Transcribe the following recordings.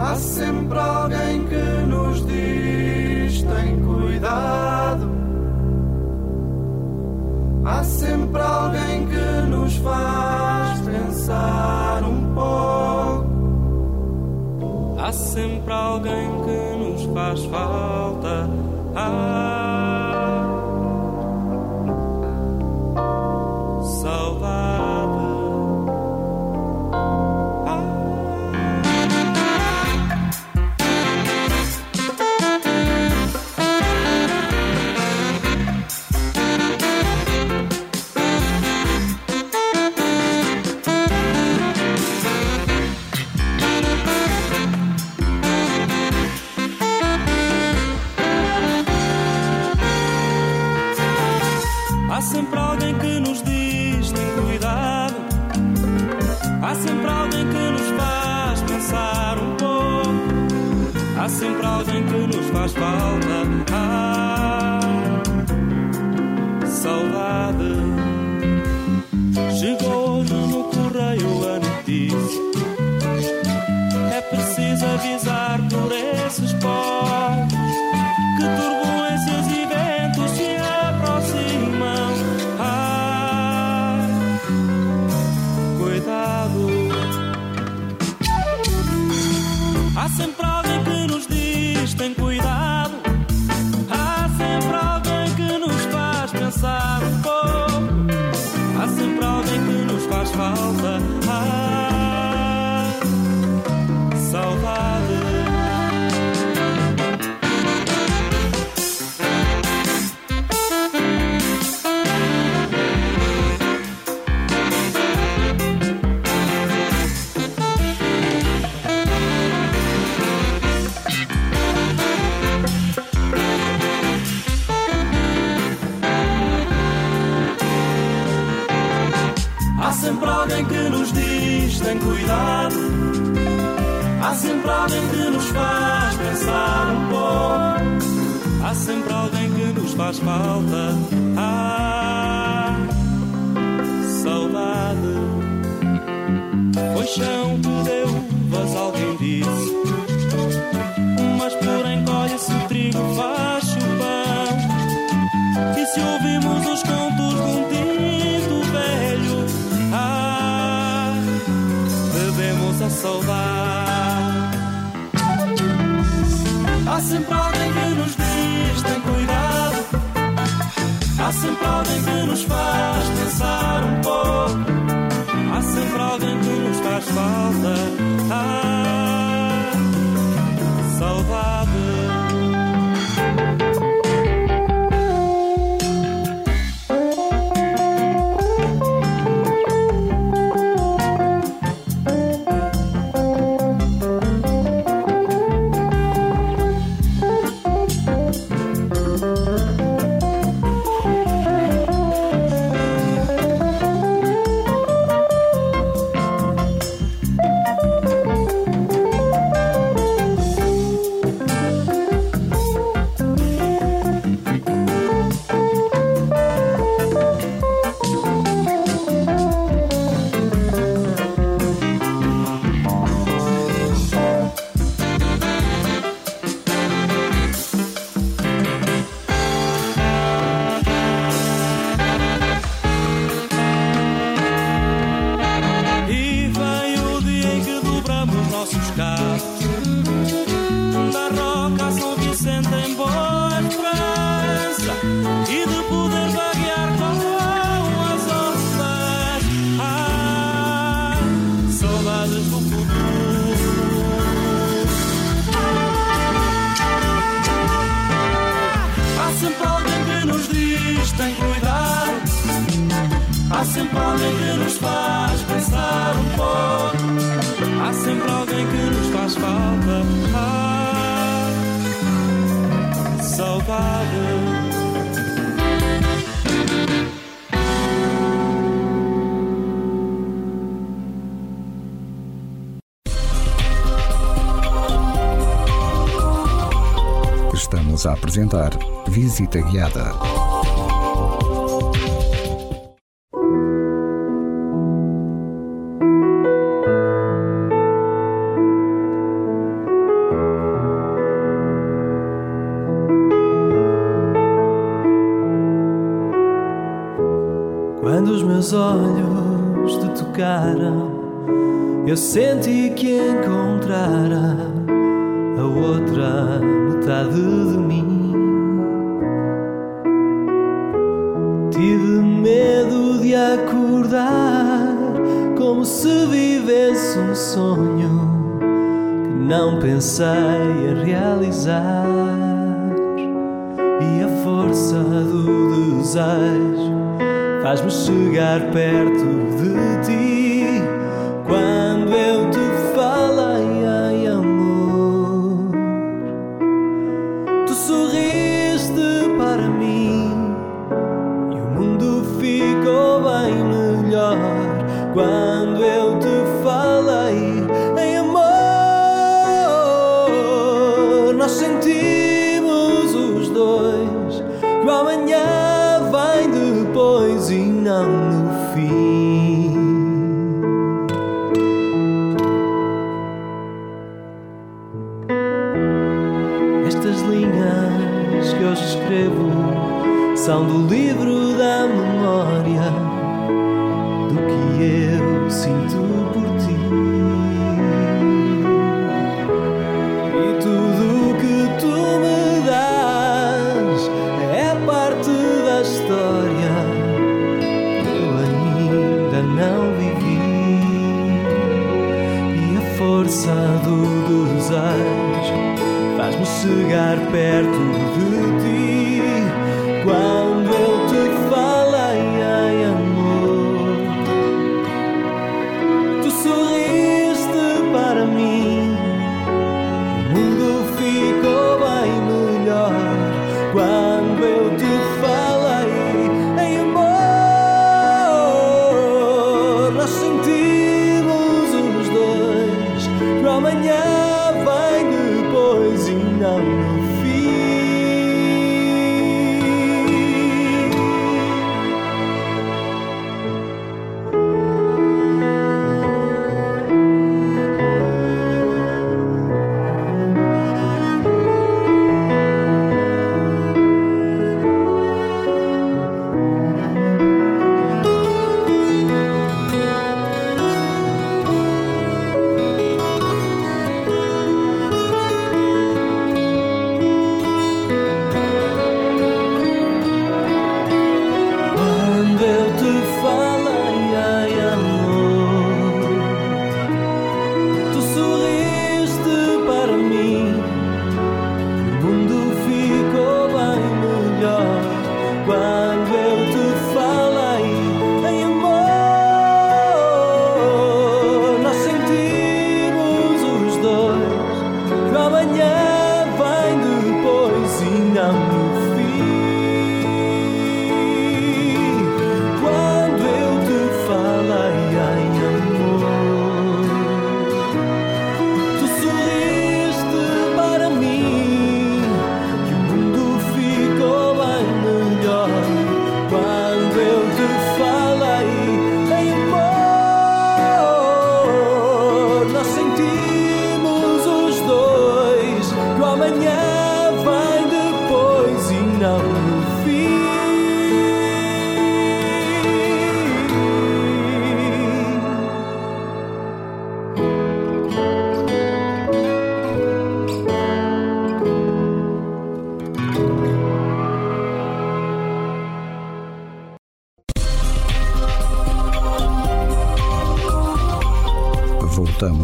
Há sempre alguém que nos diz: tem cuidado. Há sempre alguém que nos faz pensar um pouco. Há sempre alguém que nos faz falta. Ah, alguém que nos faz pensar um pouco. Há sempre alguém que nos faz falta. Ah, saudade. Estamos a apresentar Visita Guiada. goodbye.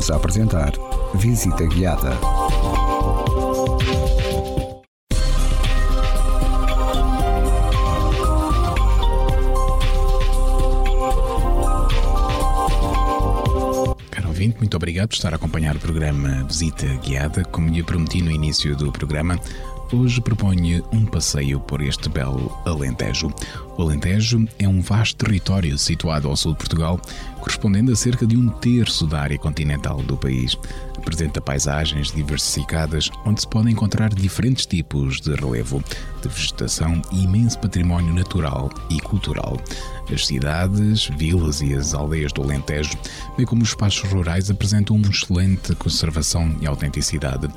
Voltamos a apresentar Visita Guiada. muito obrigado por estar a acompanhar o programa Visita Guiada. Como lhe prometi no início do programa, hoje proponho um passeio por este belo Alentejo. O Alentejo é um vasto território situado ao sul de Portugal, correspondendo a cerca de um terço da área continental do país. Apresenta paisagens diversificadas, onde se podem encontrar diferentes tipos de relevo, de vegetação e imenso património natural e cultural. As cidades, vilas e as aldeias do Alentejo, bem como os espaços rurais, apresentam uma excelente conservação e autenticidade,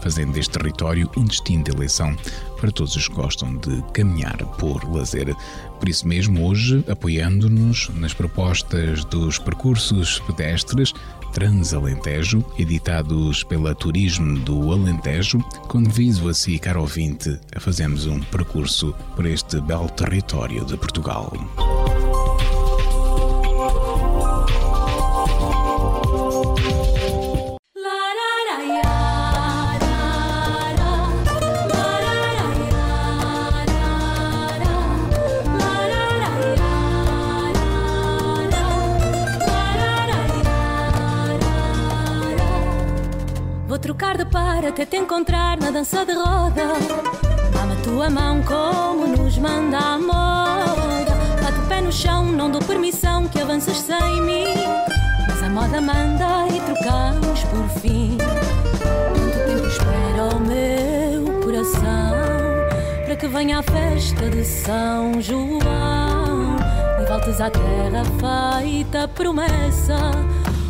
fazendo deste território um destino de eleição para todos os que gostam de caminhar por lazer. Por isso mesmo, hoje, apoiando-nos nas propostas dos percursos pedestres Transalentejo, editados pela Turismo do Alentejo, convido a si, caro ouvinte, a fazermos um percurso por este belo território de Portugal. Trocar de par até te encontrar na dança de roda. Dá-me tua mão como nos manda a moda. Bate o pé no chão, não dou permissão que avanças sem mim. Mas a moda manda e trocamos por fim. Quanto tempo espera o meu coração para que venha a festa de São João e voltes à terra feita promessa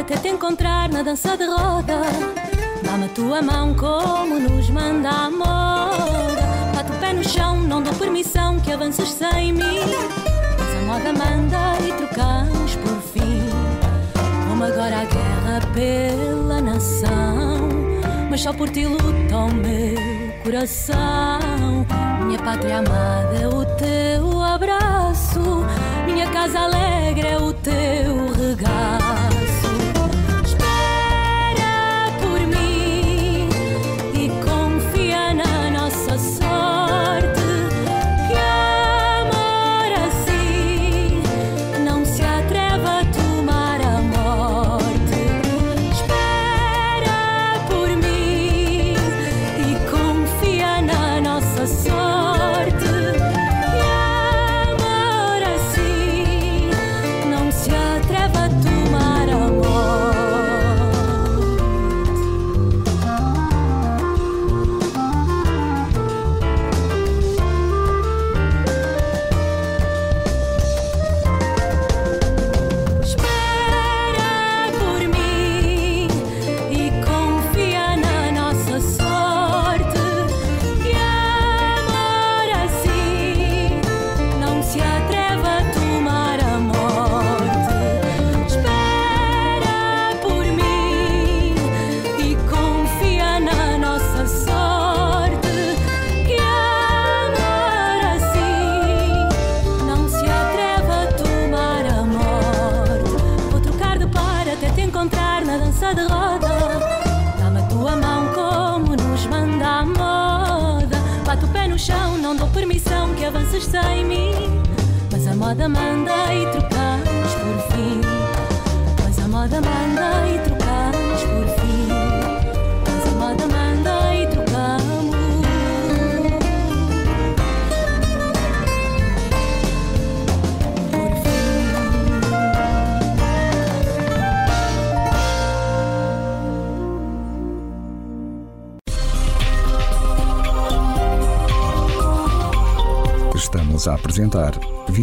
até te encontrar na dança de roda. Dá-me a tua mão como nos manda a moda. Bate o pé no chão, não dou permissão que avances sem mim. Mas a moda manda e trocamos por fim. Vamos agora à guerra pela nação. Mas só por ti luta o meu coração. Minha pátria amada é o teu abraço. Minha casa alegre é o teu regalo.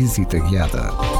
Visita Guiada.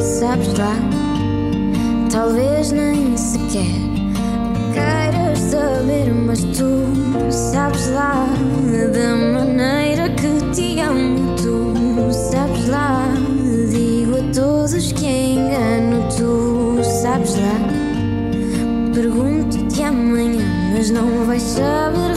Sabes lá. Talvez nem sequer queiras saber, mas tu sabes lá da maneira que te amo, tu sabes lá. Digo a todos que engano, tu sabes lá. Pergunto-te amanhã, mas não vais saber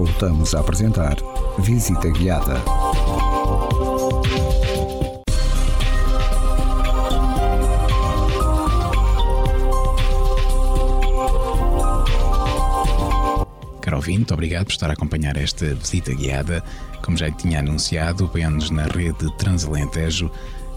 Voltamos a apresentar Visita Guiada. Caro ouvinte, obrigado por estar a acompanhar esta visita guiada. Como já tinha anunciado, apoiando-nos na rede Transalentejo,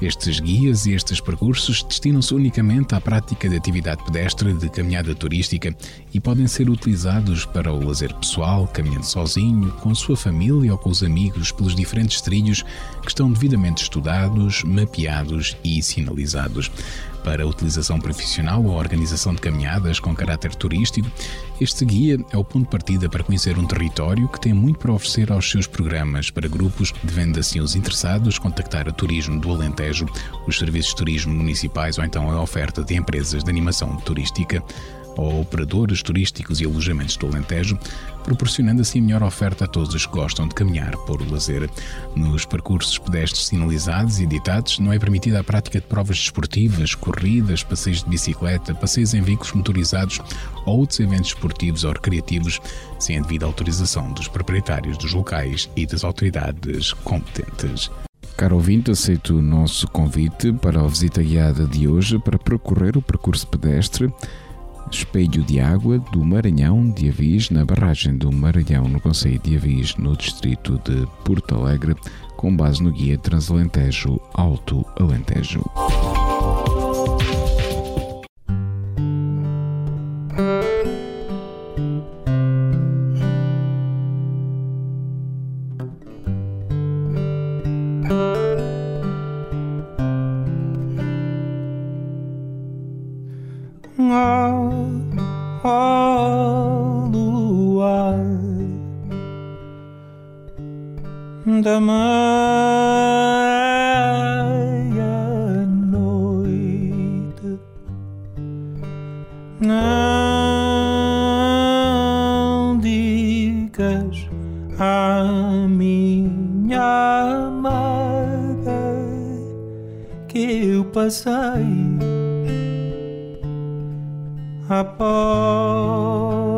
Estes guias e estes percursos destinam-se unicamente à prática de atividade pedestre de caminhada turística e podem ser utilizados para o lazer pessoal, caminhando sozinho, com sua família ou com os amigos pelos diferentes trilhos que estão devidamente estudados, mapeados e sinalizados. Para a utilização profissional ou organização de caminhadas com caráter turístico, Este guia é o ponto de partida para conhecer um território que tem muito para oferecer aos seus programas. Para grupos, devendo assim os interessados contactar a Turismo do Alentejo, os serviços de turismo municipais ou então a oferta de empresas de animação turística ou operadores turísticos e alojamentos do Alentejo, proporcionando assim melhor oferta a todos os que gostam de caminhar por lazer. Nos percursos pedestres sinalizados e editados, não é permitida a prática de provas desportivas, corridas, passeios de bicicleta, passeios em veículos motorizados ou outros eventos esportivos ou recreativos, sem a devida autorização dos proprietários dos locais e das autoridades competentes. Caro ouvinte, aceito o nosso convite para a visita guiada de hoje para percorrer o percurso pedestre Espelho de Água do Maranhão de Avis, na barragem do Maranhão, no Conselho de Avis, no distrito de Porto Alegre, com base no guia Transalentejo Alto Alentejo. A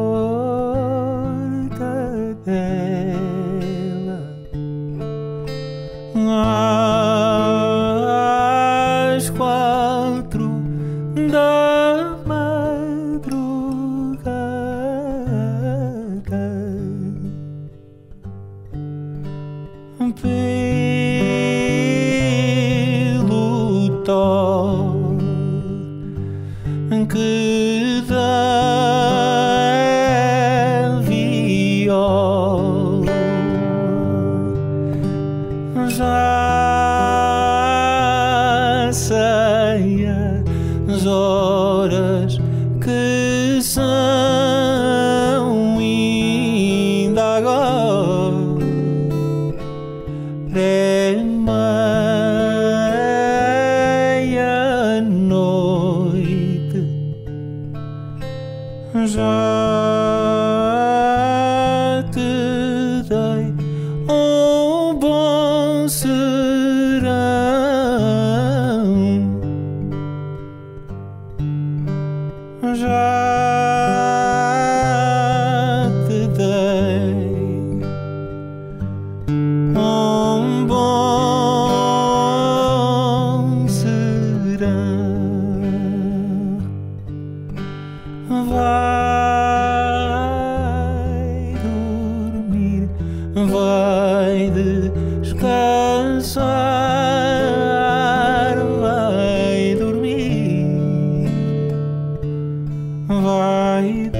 vai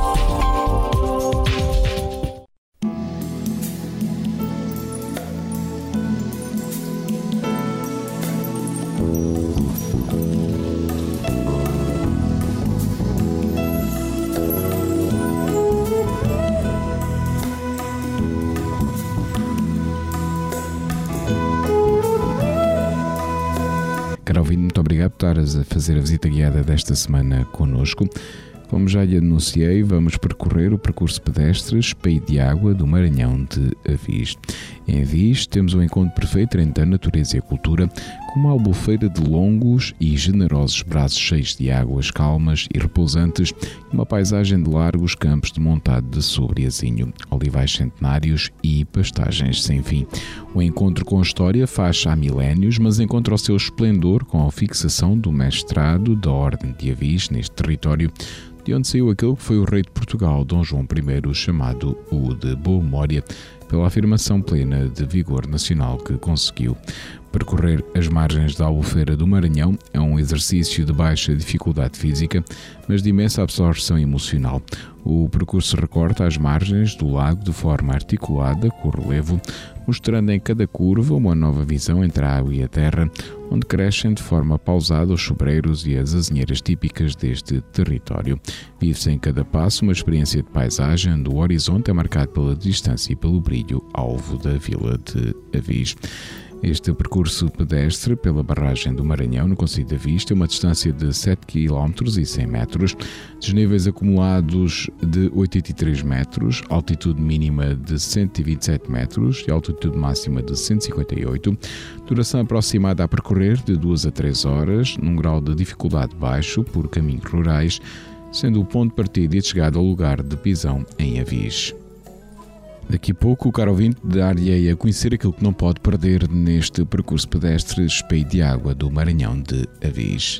Estares a fazer a visita guiada desta semana connosco. Como já lhe anunciei, vamos percorrer o percurso pedestre Espeio de Água do Maranhão de Avis. Em Avis temos um encontro perfeito entre a natureza e a cultura, com uma albufeira de longos e generosos braços cheios de águas calmas e repousantes e uma paisagem de largos campos de montado de sobreazinho, olivais centenários e pastagens sem fim. O encontro com a história faz há milénios, mas encontra o seu esplendor com a fixação do mestrado da Ordem de Avis neste território, de onde saiu aquele que foi o rei de Portugal, Dom João I, chamado o de Boa Memória, pela afirmação plena de vigor nacional que conseguiu. Percorrer as margens da Albufeira do Maranhão é um exercício de baixa dificuldade física, mas de imensa absorção emocional. O percurso recorta as margens do lago de forma articulada, com relevo, mostrando em cada curva uma nova visão entre a água e a terra, onde crescem de forma pausada os sobreiros e as azinheiras típicas deste território. Vive-se em cada passo uma experiência de paisagem, onde o horizonte é marcado pela distância e pelo brilho alvo da vila de Avis. Este percurso pedestre pela barragem do Maranhão, no Conselho da Vista, é uma distância de 7 km e 100 metros, desníveis acumulados de 83 metros, altitude mínima de 127 metros e altitude máxima de 158, duração aproximada a percorrer de 2 a 3 horas, num grau de dificuldade baixo por caminhos rurais, sendo o ponto de partida e de chegada ao lugar de pisão em Avis. Daqui a pouco, o caro ouvinte dar-lhe a conhecer aquilo que não pode perder neste percurso pedestre Espeio de Água do Maranhão de Avis.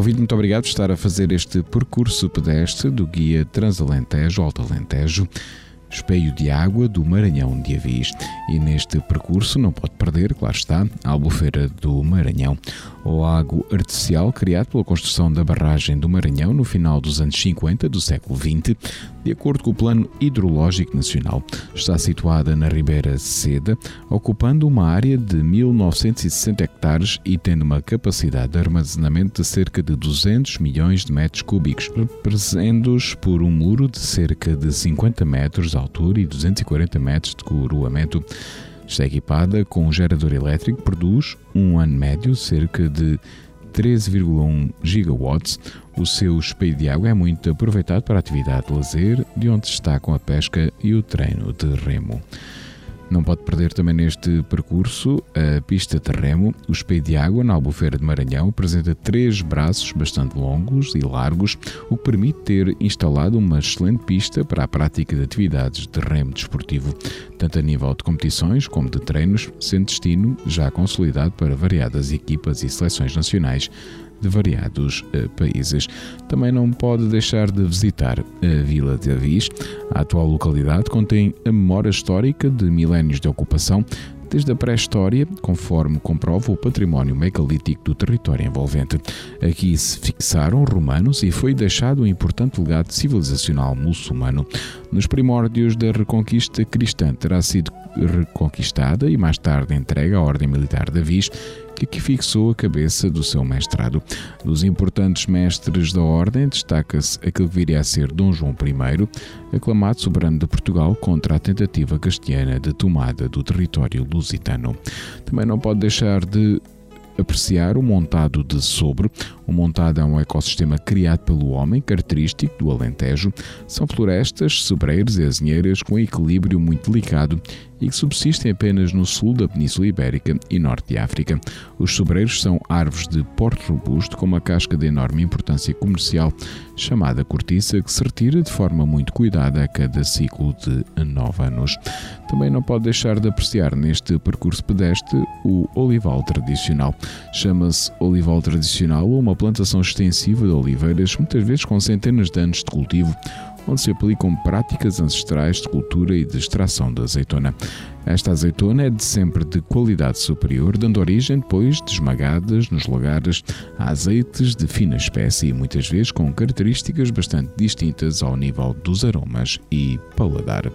Ouvinte, muito obrigado por estar a fazer este percurso pedestre do Guia Transalentejo Alto Alentejo, Espelho de Água do Maranhão de Avis. E neste percurso não pode perder, claro está, a Albufeira do Maranhão, o lago artificial criado pela construção da barragem do Maranhão no final dos anos 50 do século XX, de acordo com o Plano Hidrológico Nacional. Está situada na Ribeira Seda, ocupando uma área de 1960 hectares e tendo uma capacidade de armazenamento de cerca de 200 milhões de metros cúbicos, representados por um muro de cerca de 50 metros de altura e 240 metros de coroamento. Está equipada com um gerador elétrico produz, um ano médio, cerca de 13,1 gigawatts. O seu espelho de água é muito aproveitado para a atividade de lazer, de onde destacam a pesca e o treino de remo. Não pode perder também neste percurso a pista de remo. O espelho de água na Albufeira de Maranhão apresenta três braços bastante longos e largos, o que permite ter instalado uma excelente pista para a prática de atividades de remo desportivo, tanto a nível de competições como de treinos, sendo destino já consolidado para variadas equipas e seleções nacionais de variados uh, países. Também não pode deixar de visitar a Vila de Avis. A atual localidade contém a memória histórica de milénios de ocupação, desde a pré-história, conforme comprova o património megalítico do território envolvente. Aqui se fixaram romanos e foi deixado um importante legado civilizacional muçulmano. Nos primórdios da Reconquista cristã terá sido reconquistada e mais tarde entregue à Ordem Militar de Avis, que aqui fixou a cabeça do seu mestrado. Dos importantes mestres da Ordem destaca-se aquele que viria a ser Dom João I, aclamado soberano de Portugal contra a tentativa castelhana de tomada do território lusitano. Também não pode deixar de apreciar o montado de sobre. O montado é um ecossistema criado pelo homem, característico do Alentejo. São florestas, sobreiros e azinheiras com equilíbrio muito delicado e que subsistem apenas no sul da Península Ibérica e norte de África. Os sobreiros são árvores de porte robusto com uma casca de enorme importância comercial, chamada cortiça, que se retira de forma muito cuidada a cada ciclo de nove anos. Também não pode deixar de apreciar neste percurso pedestre o olival tradicional. Chama-se olival tradicional uma plantação extensiva de oliveiras, muitas vezes com centenas de anos de cultivo, onde se aplicam práticas ancestrais de cultura e de extração da azeitona. Esta azeitona é de sempre de qualidade superior, dando origem depois de esmagadas nos lagares a azeites de fina espécie e muitas vezes com características bastante distintas ao nível dos aromas e paladar.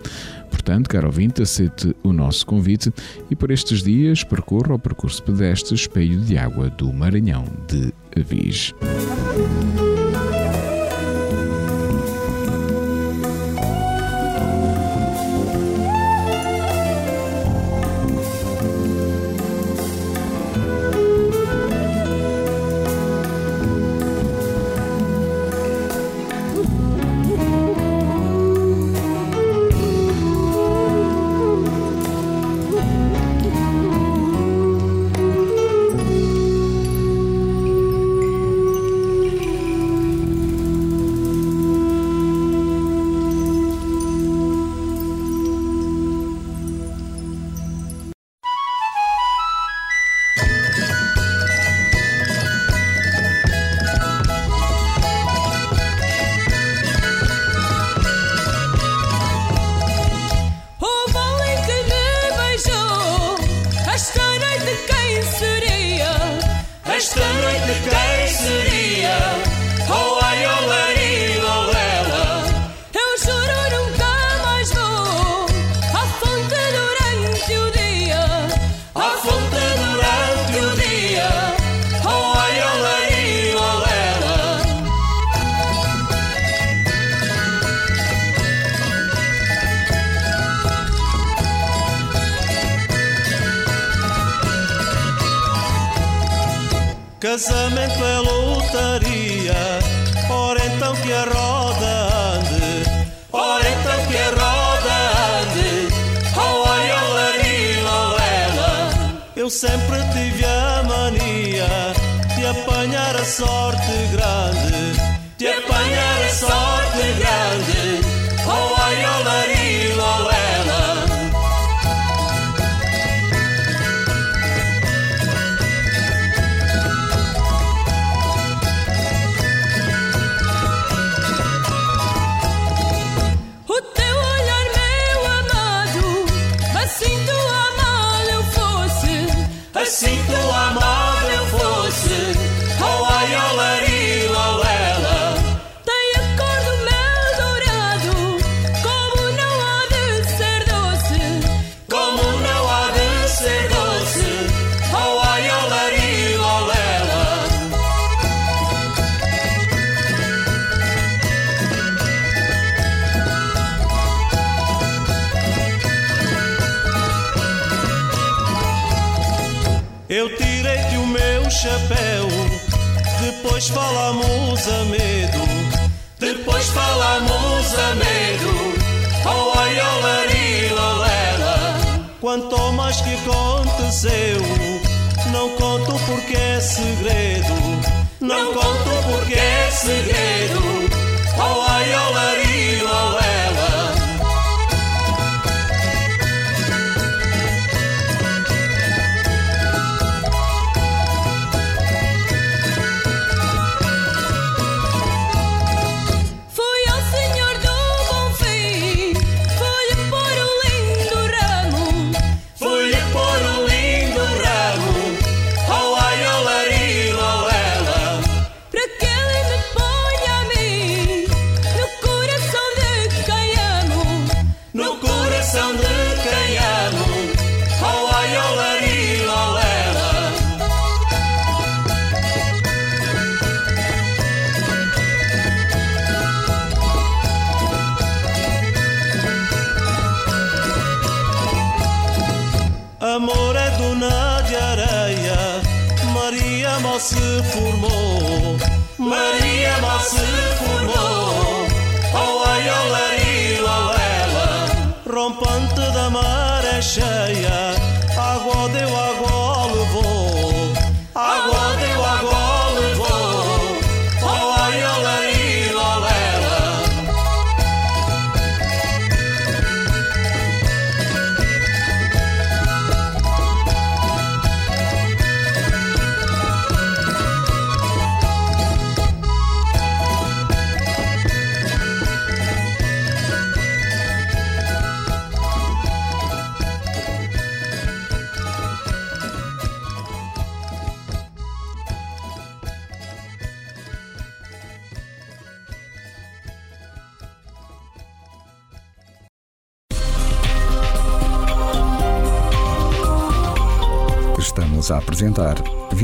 Portanto, caro ouvinte, aceite o nosso convite e por estes dias percorra o percurso pedestre Espelho de Água do Maranhão de Avis.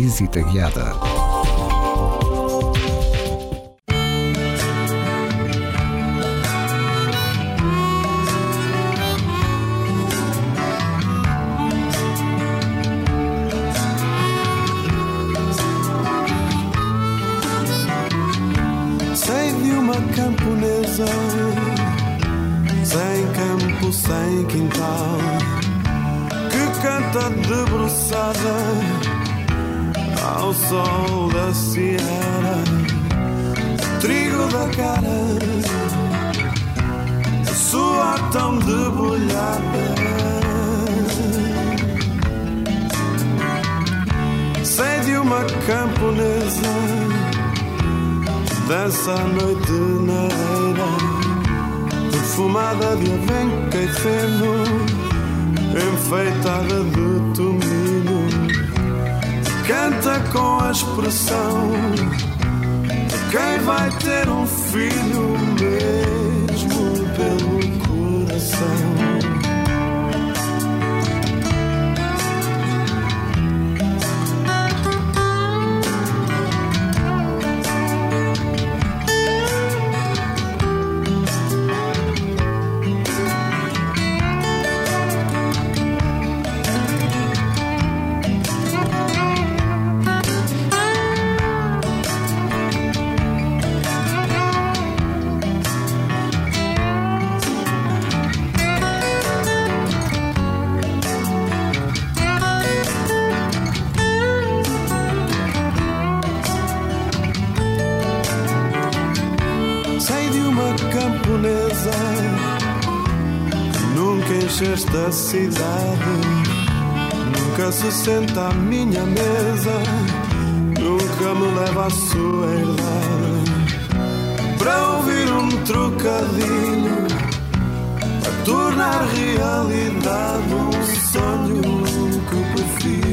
Visita Guiada. Sei de uma camponesa sem campo, sem quintal que canta debruçada ao sol da Sierra, trigo da cara, a sua tão debulhada. Sei de uma camponesa, dança à noite na areia, perfumada de avenca e feno, enfeitada de tomate canta com a expressão de quem vai ter um filho mesmo pelo coração. Senta à minha mesa, nunca me leva à sua herdade. Para ouvir um trocadilho, a tornar realidade um sonho que prefiro.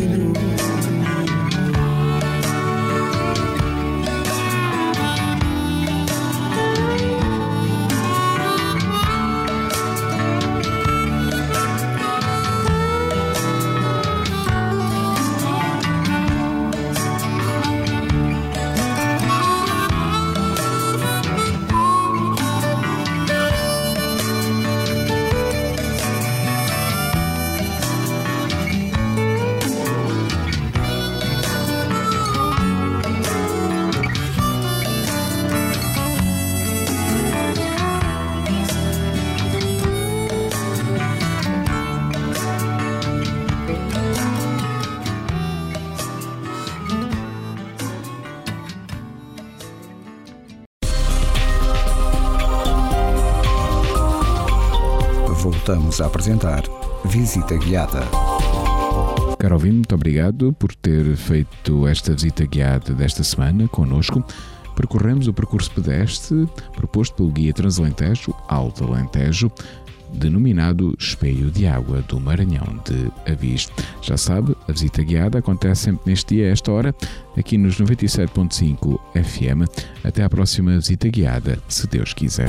A apresentar Visita Guiada. Caro ouvinte, muito obrigado por ter feito esta visita guiada desta semana conosco. Percorremos o percurso pedestre proposto pelo Guia Transalentejo Alto Alentejo, denominado Espelho de Água do Maranhão de Avis. Já sabe, a visita guiada acontece sempre neste dia, a esta hora, aqui nos 97.5 FM. Até à próxima visita guiada, se Deus quiser.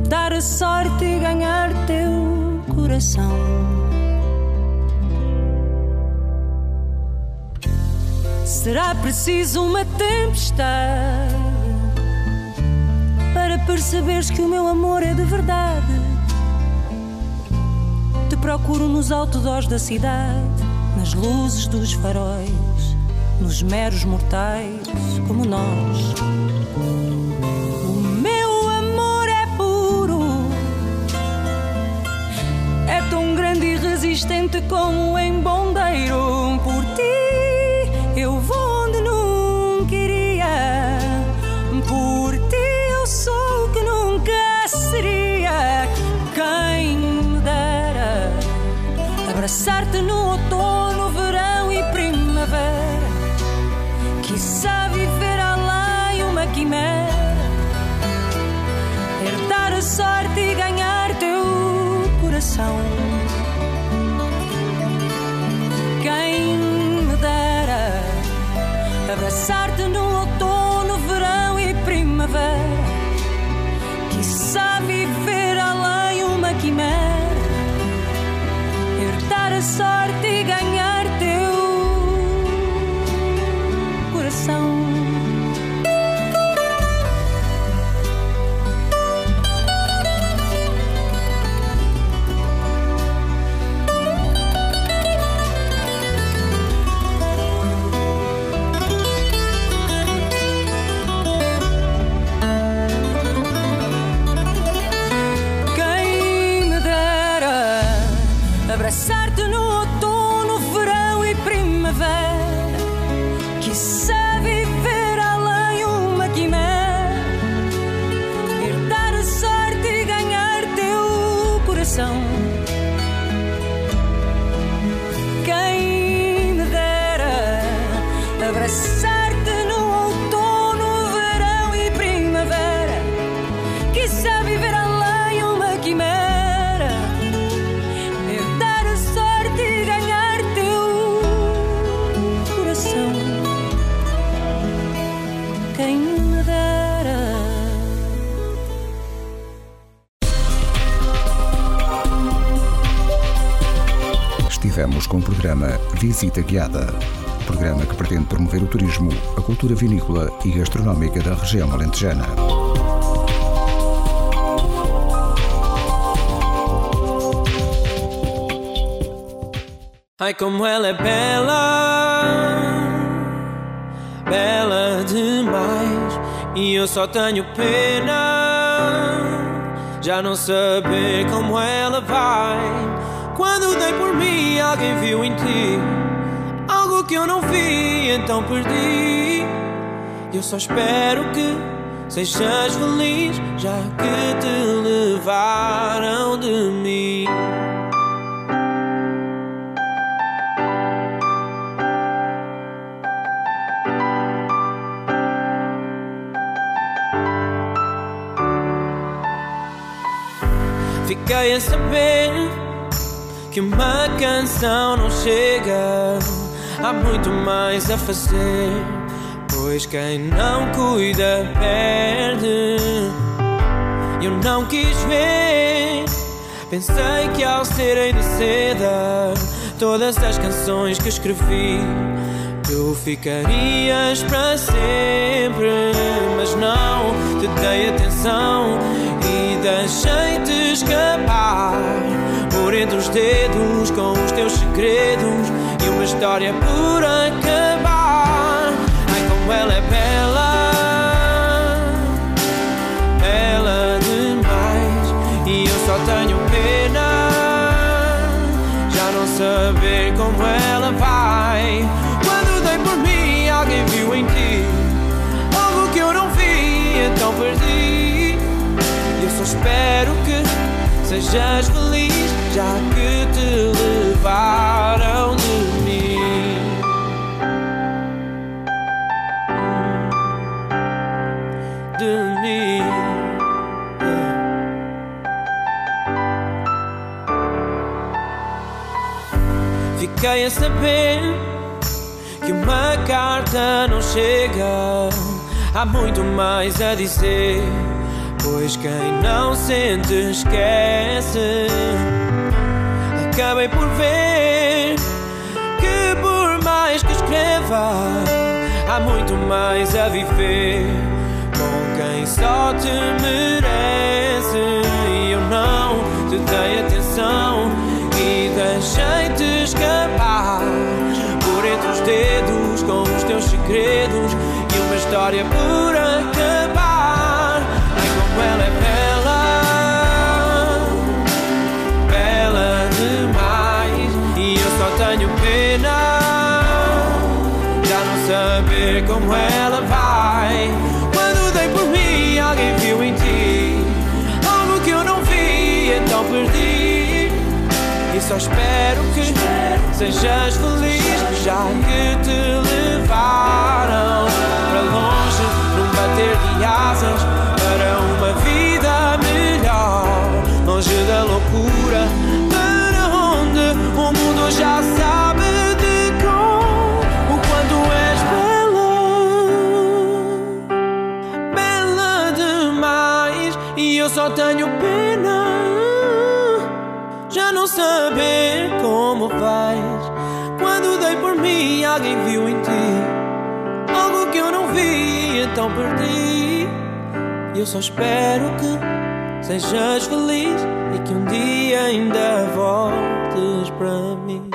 herdar a sorte e ganhar teu coração. Será preciso uma tempestade para perceberes que o meu amor é de verdade. Te procuro nos outdoors da cidade, nas luzes dos faróis nos meros mortais como nós. Resistente como em bondeiro. Por ti eu vou onde nunca iria, por ti eu sou o que nunca seria. Quem me dera abraçar-te no programa Visita Guiada. Programa que pretende promover o turismo, a cultura vinícola e gastronómica da região alentejana. Ai, como ela é bela, bela demais. E eu só tenho pena, já não saber como ela vai. Dei por mim, alguém viu em ti algo que eu não vi, então perdi. Eu só espero que sejas feliz, já que te levaram de mim. Fiquei a saber que uma canção não chega. Há muito mais a fazer, pois quem não cuida perde. Eu não quis ver, pensei que ao serem de seda, todas as canções que escrevi. Tu ficarias para sempre, mas não te dei atenção e deixei-te escapar entre os dedos com os teus segredos e uma história por acabar. Ai, como ela é bela, bela demais, e eu só tenho pena já não saber como ela vai. Quando dei por mim, alguém viu em ti algo que eu não vi, então perdi. Eu só espero que sejas feliz, já que te levaram de mim. De mim. Fiquei a saber que uma carta não chega. Há muito mais a dizer. Pois quem não sente esquece. Acabei por ver que por mais que escreva, há muito mais a viver. Com quem só te merece. E eu não te dei atenção e deixei-te escapar por entre os dedos com os teus segredos e uma história por só espero que sejas feliz, alguém viu em ti algo que eu não vi, então perdi. E eu só espero que sejas feliz e que um dia ainda voltes para mim.